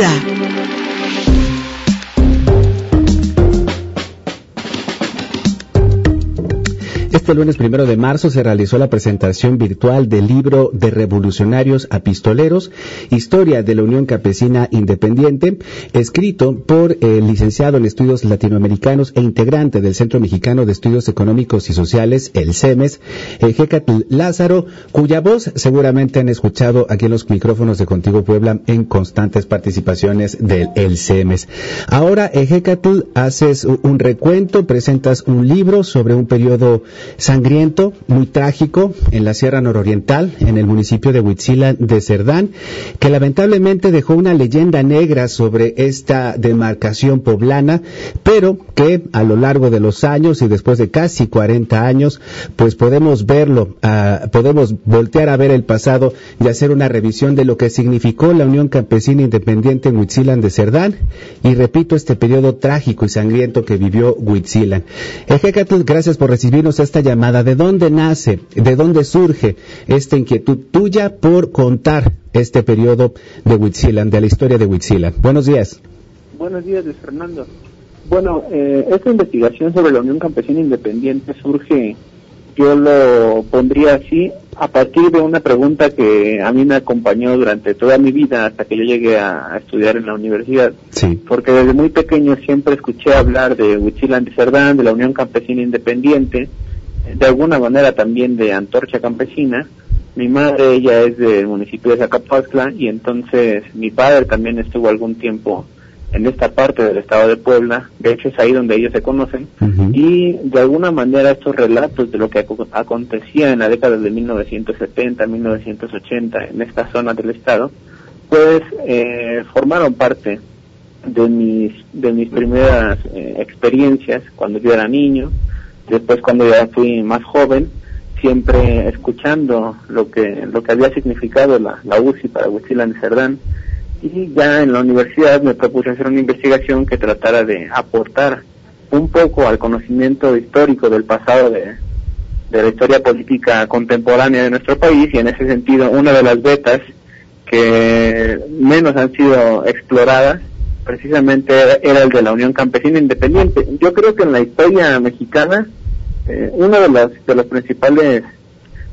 Cultura. Este lunes primero de marzo se realizó la presentación virtual del libro de revolucionarios a pistoleros, Historia de la Unión Campesina Independiente, escrito por el licenciado en estudios latinoamericanos e integrante del Centro Mexicano de Estudios Económicos y Sociales, el CEMES, Ejecatl Lázaro, cuya voz seguramente han escuchado aquí en los micrófonos de Contigo Puebla en constantes participaciones del el CEMES. Ahora, Ejecatl, haces un recuento, presentas un libro sobre un periodo sangriento, muy trágico, en la Sierra Nororiental, en el municipio de Huitzila de Cerdán, que lamentablemente dejó una leyenda negra sobre esta demarcación poblana, pero que a lo largo de los años y después de casi 40 años, pues podemos verlo, uh, podemos voltear a ver el pasado y hacer una revisión de lo que significó la Unión Campesina Independiente en Huitzilan de Cerdán, y repito, este periodo trágico y sangriento que vivió Huitzilan. Ejecatl, gracias por recibirnos esta llamada? ¿De dónde nace, de dónde surge esta inquietud tuya por contar este periodo de Huitzilan, de la historia de Huitzilan? Buenos días. Buenos días, Luis Fernando. Bueno, eh, esta investigación sobre la Unión Campesina Independiente surge, yo lo pondría así, a partir de una pregunta que a mí me acompañó durante toda mi vida hasta que yo llegué a, a estudiar en la universidad. Sí. Porque desde muy pequeño siempre escuché hablar de Huitzilan de Cerdán, de la Unión Campesina Independiente, de alguna manera también de Antorcha Campesina. Mi madre, ella es del municipio de Zacapuazcla y entonces mi padre también estuvo algún tiempo en esta parte del estado de Puebla, de hecho es ahí donde ellos se conocen, Uh -huh. y de alguna manera estos relatos de lo que ac acontecía en la década de 1970, 1980 en esta zona del estado, pues eh, formaron parte de mis, de mis primeras eh, experiencias cuando yo era niño, después cuando ya fui más joven, siempre escuchando lo que lo que había significado la, la UCI para Huitzilan de Cerdán. Y ya en la universidad me propuse hacer una investigación que tratara de aportar un poco al conocimiento histórico del pasado de, de la historia política contemporánea de nuestro país y en ese sentido una de las vetas que menos han sido exploradas precisamente era el de la Unión Campesina Independiente. Yo creo que en la historia mexicana eh, uno de los, de los principales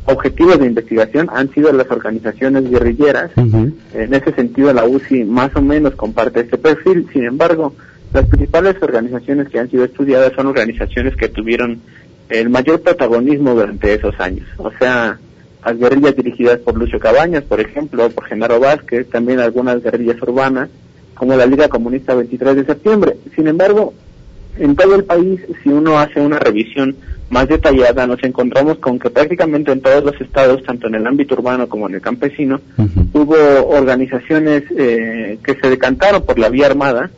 objetivos de investigación han sido las organizaciones guerrilleras. Uh -huh. En ese sentido, la UCI más o menos comparte este perfil. Sin embargo, las principales organizaciones que han sido estudiadas son organizaciones que tuvieron el mayor protagonismo durante esos años. O sea, las guerrillas dirigidas por Lucio Cabañas, por ejemplo, por Genaro Vázquez, también algunas guerrillas urbanas, como la Liga Comunista 23 de septiembre. Sin embargo, en todo el país, si uno hace una revisión más detallada, nos encontramos con que prácticamente en todos los estados, tanto en el ámbito urbano como en el campesino, Uh -huh. hubo organizaciones eh, que se decantaron por la vía armada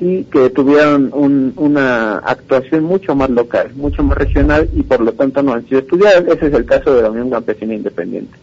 y que tuvieron un, una actuación mucho más local, mucho más regional y por lo tanto no han sido estudiadas. Ese es el caso de la Unión Campesina Independiente.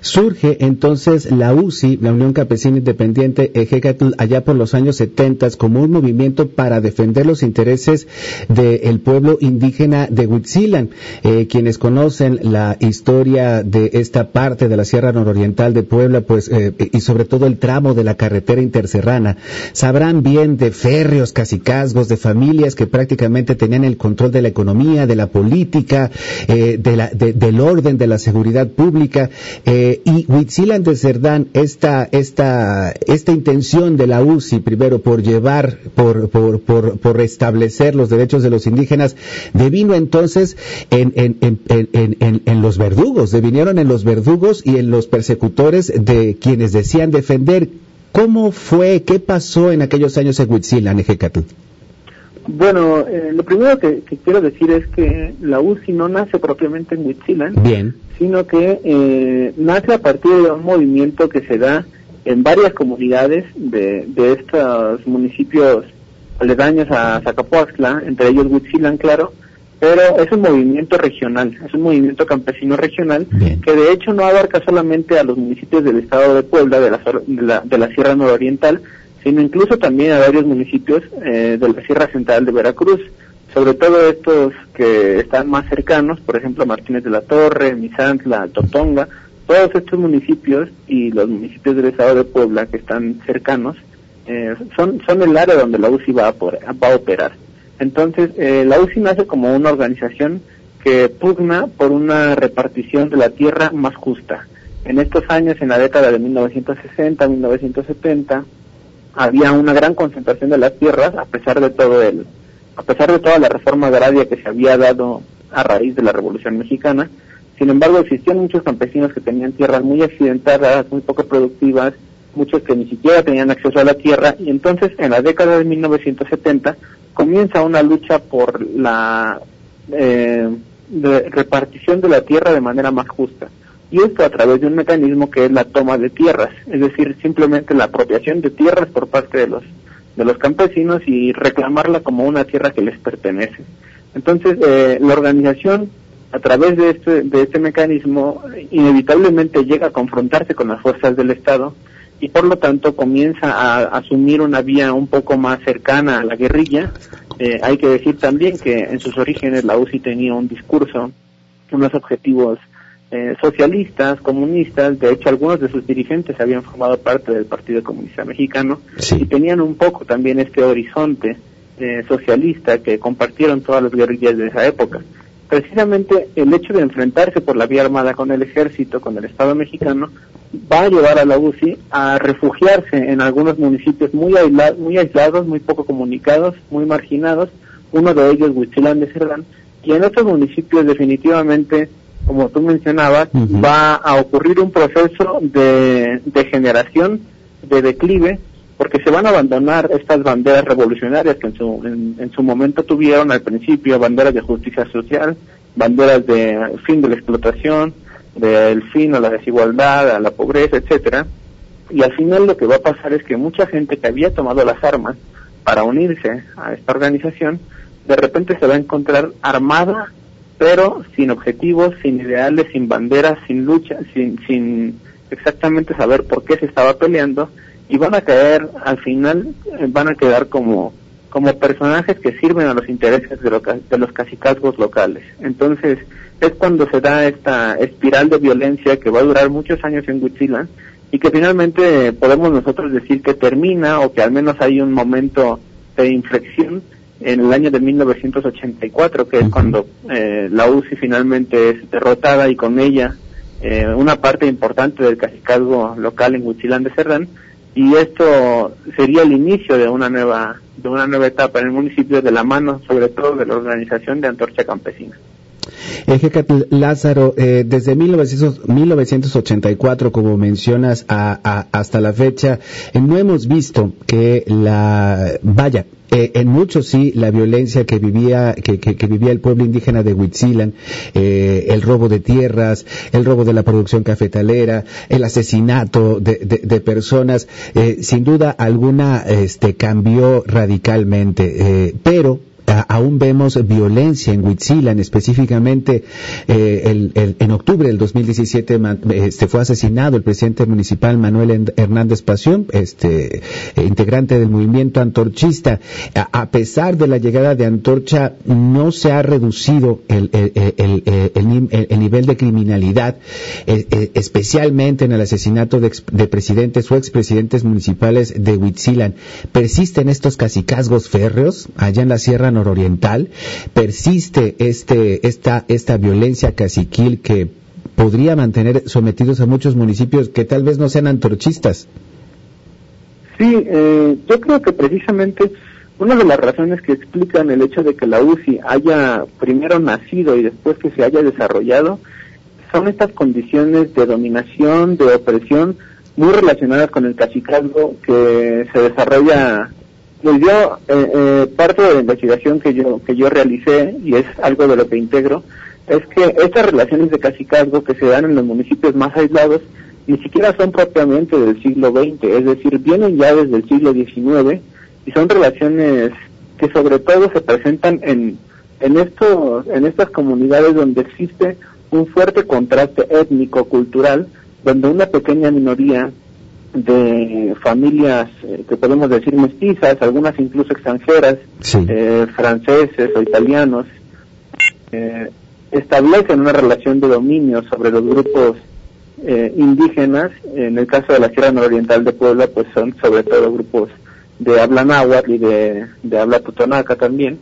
Surge entonces la UCI, la Unión Campesina Independiente Ejecatl, allá por los años 70 como un movimiento para defender los intereses del pueblo indígena de Huitzilan. Eh, quienes conocen la historia de esta parte de la Sierra Nororiental de Puebla, pues, eh, y sobre todo el tramo de la carretera interserrana, sabrán bien de férreos, casicazgos, de familias que prácticamente tenían el control de la economía, de la política, eh, de la, de, del orden, de la seguridad pública. Eh, y Huitzilan de Cerdán, esta, esta, esta intención de la UCI, primero por llevar, por, por, por, restablecer los derechos de los indígenas, devino entonces en, en, en, en, en los verdugos, devinieron en los verdugos y en los persecutores de quienes decían defender. ¿Cómo fue, qué pasó en aquellos años en Huitzilan, Ejecatl? Bueno, eh, lo primero que, que, quiero decir es que la UCI no nace propiamente en Huitzilan, Bien. sino que eh, nace a partir de un movimiento que se da en varias comunidades de, de estos municipios aledaños a Zacapuaxtla, entre ellos Huitzilan, claro, pero es un movimiento regional, es un movimiento campesino regional Bien. que de hecho no abarca solamente a los municipios del estado de Puebla, de la, de la, de la Sierra Nororiental, sino incluso también a varios municipios eh, de la Sierra Central de Veracruz, sobre todo estos que están más cercanos, por ejemplo Martínez de la Torre, Misantla, Totonga, todos estos municipios y los municipios del estado de Puebla que están cercanos eh, son, son el área donde la UCI va a, va a operar. Entonces, eh, la UCI nace como una organización que pugna por una repartición de la tierra más justa. En estos años, en la década de 1960, 1970, había una gran concentración de las tierras a pesar de todo el, a pesar de toda la reforma agraria que se había dado a raíz de la Revolución Mexicana. Sin embargo, existían muchos campesinos que tenían tierras muy accidentadas, muy poco productivas, muchos que ni siquiera tenían acceso a la tierra y entonces en la década de 1970 comienza una lucha por la eh, repartición de la tierra de manera más justa. Y esto a través de un mecanismo que es la toma de tierras, es decir, simplemente la apropiación de tierras por parte de los de los campesinos y reclamarla como una tierra que les pertenece. Entonces, eh, la organización, a través de este, de este mecanismo, inevitablemente llega a confrontarse con las fuerzas del Estado y por lo tanto comienza a asumir una vía un poco más cercana a la guerrilla. Eh, hay que decir también que en sus orígenes la UCI tenía un discurso, unos objetivos eh, socialistas, comunistas, de hecho algunos de sus dirigentes habían formado parte del Partido Comunista Mexicano y tenían un poco también este horizonte eh, socialista que compartieron todas las guerrillas de esa época. Precisamente el hecho de enfrentarse por la vía armada con el ejército, con el Estado mexicano, va a llevar a la UCI a refugiarse en algunos municipios muy, muy aislados, muy poco comunicados, muy marginados, uno de ellos Huichilán de Cerdán, y en estos municipios definitivamente, como tú mencionabas, va a ocurrir un proceso de degeneración, de declive, porque se van a abandonar estas banderas revolucionarias que en su, en, su momento tuvieron al principio, banderas de justicia social, banderas de fin de la explotación, del fin a la desigualdad, a la pobreza, etcétera. Y al final lo que va a pasar es que mucha gente que había tomado las armas para unirse a esta organización, de repente se va a encontrar armada, pero sin objetivos, sin ideales, sin banderas, sin lucha, sin, sin exactamente saber por qué se estaba peleando y van a caer, al final, eh, van a quedar como, como personajes que sirven a los intereses de, de los cacicazgos locales. Entonces, es cuando se da esta espiral de violencia que va a durar muchos años en Huitzila y que finalmente podemos nosotros decir que termina o que al menos hay un momento de inflexión en el año de 1984, que es cuando eh, la UCI finalmente es derrotada y con ella eh, una parte importante del cacicazgo local en Huitzilán de Cerdán, y esto sería el inicio de una nueva de una nueva etapa en el municipio de la mano sobre todo de la organización de Antorcha Campesina. Lázaro, eh, desde 1984, como mencionas, hasta la fecha, eh, no hemos visto que la, vaya, eh, en muchos sí la violencia que vivía que, vivía el pueblo indígena de Huitzilan, eh, el robo de tierras, el robo de la producción cafetalera, el asesinato de, de, personas, eh, sin duda alguna este cambió radicalmente, pero aún vemos violencia en Huitzilan, específicamente eh, en octubre del 2017 este, fue asesinado el presidente municipal Manuel Hernández Pasión, este, eh, integrante del movimiento antorchista. A, pesar de la llegada de Antorcha, no se ha reducido el, nivel de criminalidad, eh, especialmente en el asesinato de, presidentes o expresidentes municipales de Huitzilan. ¿Persisten estos cacicazgos férreos allá en la Sierra nororiental, persiste este, esta, esta violencia caciquil que podría mantener sometidos a muchos municipios que tal vez no sean antorchistas. Sí, eh, yo creo que precisamente una de las razones que explican el hecho de que la UCI haya primero nacido y después que se haya desarrollado son estas condiciones de dominación, de opresión, muy relacionadas con el cachicazgo que se desarrolla pues yo, eh, eh, parte de la investigación que yo, que yo realicé, y es algo de lo que integro, es que estas relaciones de casicazgo que se dan en los municipios más aislados ni siquiera son propiamente del siglo XX, es decir, vienen ya desde el siglo XIX y son relaciones que sobre todo se presentan en, en, estos, en estas comunidades donde existe un fuerte contraste étnico-cultural, donde una pequeña minoría de familias eh, que podemos decir mestizas, algunas incluso extranjeras, eh, franceses o italianos, eh, establecen una relación de dominio sobre los grupos indígenas. En el caso de la Sierra Nororiental de Puebla, pues son sobre todo grupos de habla náhuatl y de, de habla totonaca también,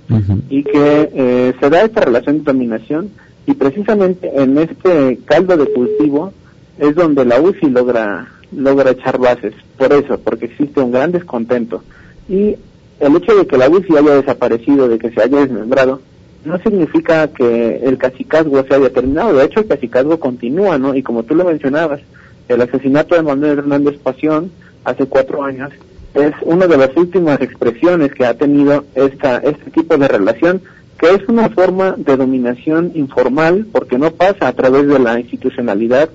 y que eh, se da esta relación de dominación. Y precisamente en este caldo de cultivo es donde la UCI logra, logra echar bases, por eso, porque existe un gran descontento. Y el hecho de que la UCI haya desaparecido, de que se haya desmembrado, no significa que el cacicazgo se haya terminado, de hecho el cacicazgo continúa, ¿no? Y como tú lo mencionabas, el asesinato de Manuel Hernández Pasión hace cuatro años es una de las últimas expresiones que ha tenido esta, este tipo de relación, que es una forma de dominación informal, porque no pasa a través de la institucionalidad,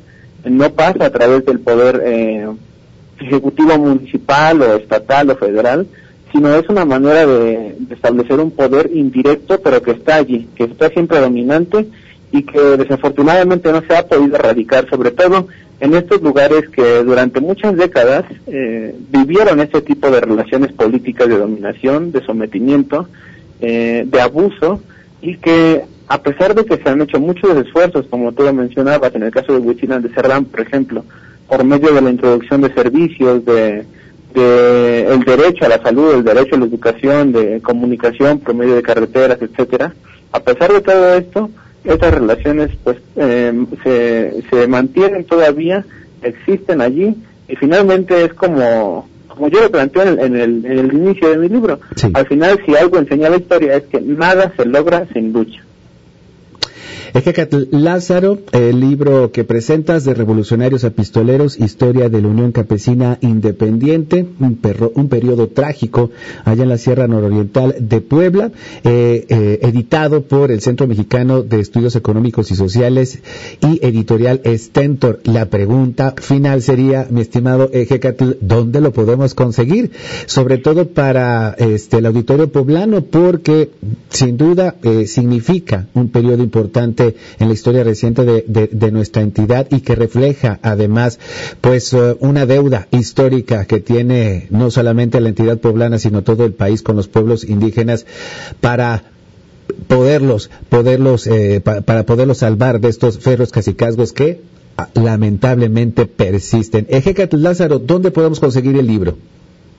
no pasa a través del poder eh, ejecutivo municipal o estatal o federal, sino es una manera de, establecer un poder indirecto, pero que está allí, que está siempre dominante y que desafortunadamente no se ha podido erradicar, sobre todo en estos lugares que durante muchas décadas eh, vivieron este tipo de relaciones políticas de dominación, de sometimiento, eh, de abuso, y que a pesar de que se han hecho muchos esfuerzos, como tú lo mencionabas, en el caso de Huichilan de Cerdán, por ejemplo, por medio de la introducción de servicios, de, de el derecho a la salud, el derecho a la educación, de comunicación por medio de carreteras, etcétera, a pesar de todo esto, estas relaciones pues em, se, se mantienen todavía, existen allí y finalmente es como como yo lo planteo en el, en el, inicio de mi libro, al final si algo enseña la historia es que nada se logra sin lucha. Ejecatl Lázaro, el libro que presentas de Revolucionarios Apistoleros, Historia de la Unión Campesina Independiente, un, perro, un periodo trágico allá en la Sierra Nororiental de Puebla, eh, eh, editado por el Centro Mexicano de Estudios Económicos y Sociales y editorial Stentor. La pregunta final sería, mi estimado Ejecatl, ¿dónde lo podemos conseguir? Sobre todo para este, el auditorio poblano, porque sin duda eh, significa un periodo importante en la historia reciente de, nuestra entidad y que refleja además pues eh, una deuda histórica que tiene no solamente la entidad poblana sino todo el país con los pueblos indígenas para poderlos poderlos eh, para poderlos salvar de estos ferros casicazgos que ah, lamentablemente persisten. Ejecatl Lázaro, ¿dónde podemos conseguir el libro?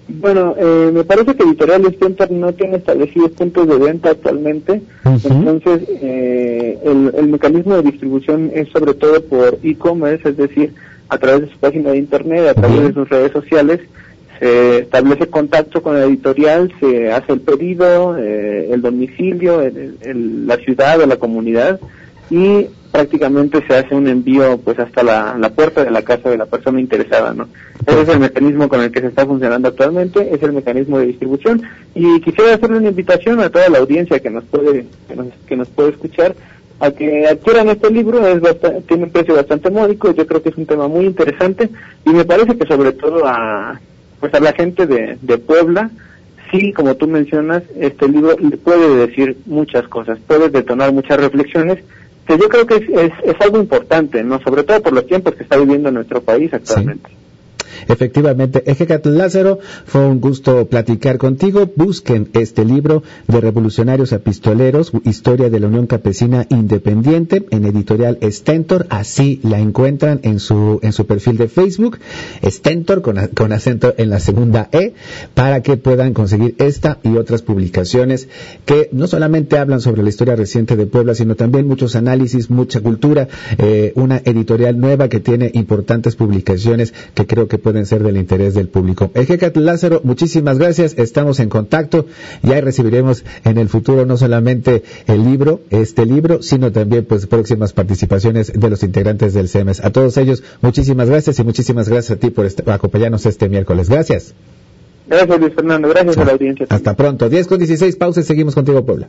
Bueno, eh, me parece que Editorial Stentor no tiene establecidos puntos de venta actualmente, entonces eh, el, mecanismo de distribución es sobre todo por e-commerce, es decir, a través de su página de internet, a través de sus redes sociales, se establece contacto con la editorial, se hace el pedido, eh, el domicilio, la ciudad o la comunidad y prácticamente se hace un envío pues hasta la, puerta de la casa de la persona interesada, ¿no? Ese es el mecanismo con el que se está funcionando actualmente, es el mecanismo de distribución y quisiera hacerle una invitación a toda la audiencia que nos puede que nos, puede escuchar a que adquieran este libro, es tiene un precio bastante módico, yo creo que es un tema muy interesante y me parece que sobre todo a pues a la gente de, de Puebla sí, como tú mencionas, este libro puede decir muchas cosas, puede detonar muchas reflexiones que yo creo que es, es, algo importante, no sobre todo por los tiempos que está viviendo nuestro país actualmente. Efectivamente, Ejecat Lázaro, fue un gusto platicar contigo. Busquen este libro de Revolucionarios Apistoleros, Historia de la Unión Campesina Independiente, en editorial Stentor. Así la encuentran en su, en su perfil de Facebook, Stentor, con, con acento en la segunda E, para que puedan conseguir esta y otras publicaciones que no solamente hablan sobre la historia reciente de Puebla, sino también muchos análisis, mucha cultura, eh, una editorial nueva que tiene importantes publicaciones que creo que pueden ser del interés del público. Ejecat Lázaro, muchísimas gracias, estamos en contacto y ahí recibiremos en el futuro no solamente el libro, este libro, sino también pues próximas participaciones de los integrantes del CEMES. A todos ellos, muchísimas gracias y muchísimas gracias a ti por acompañarnos este miércoles. Gracias. Gracias Luis Fernando, gracias a la audiencia. Hasta pronto. 10 con 16 pausas, seguimos contigo Puebla.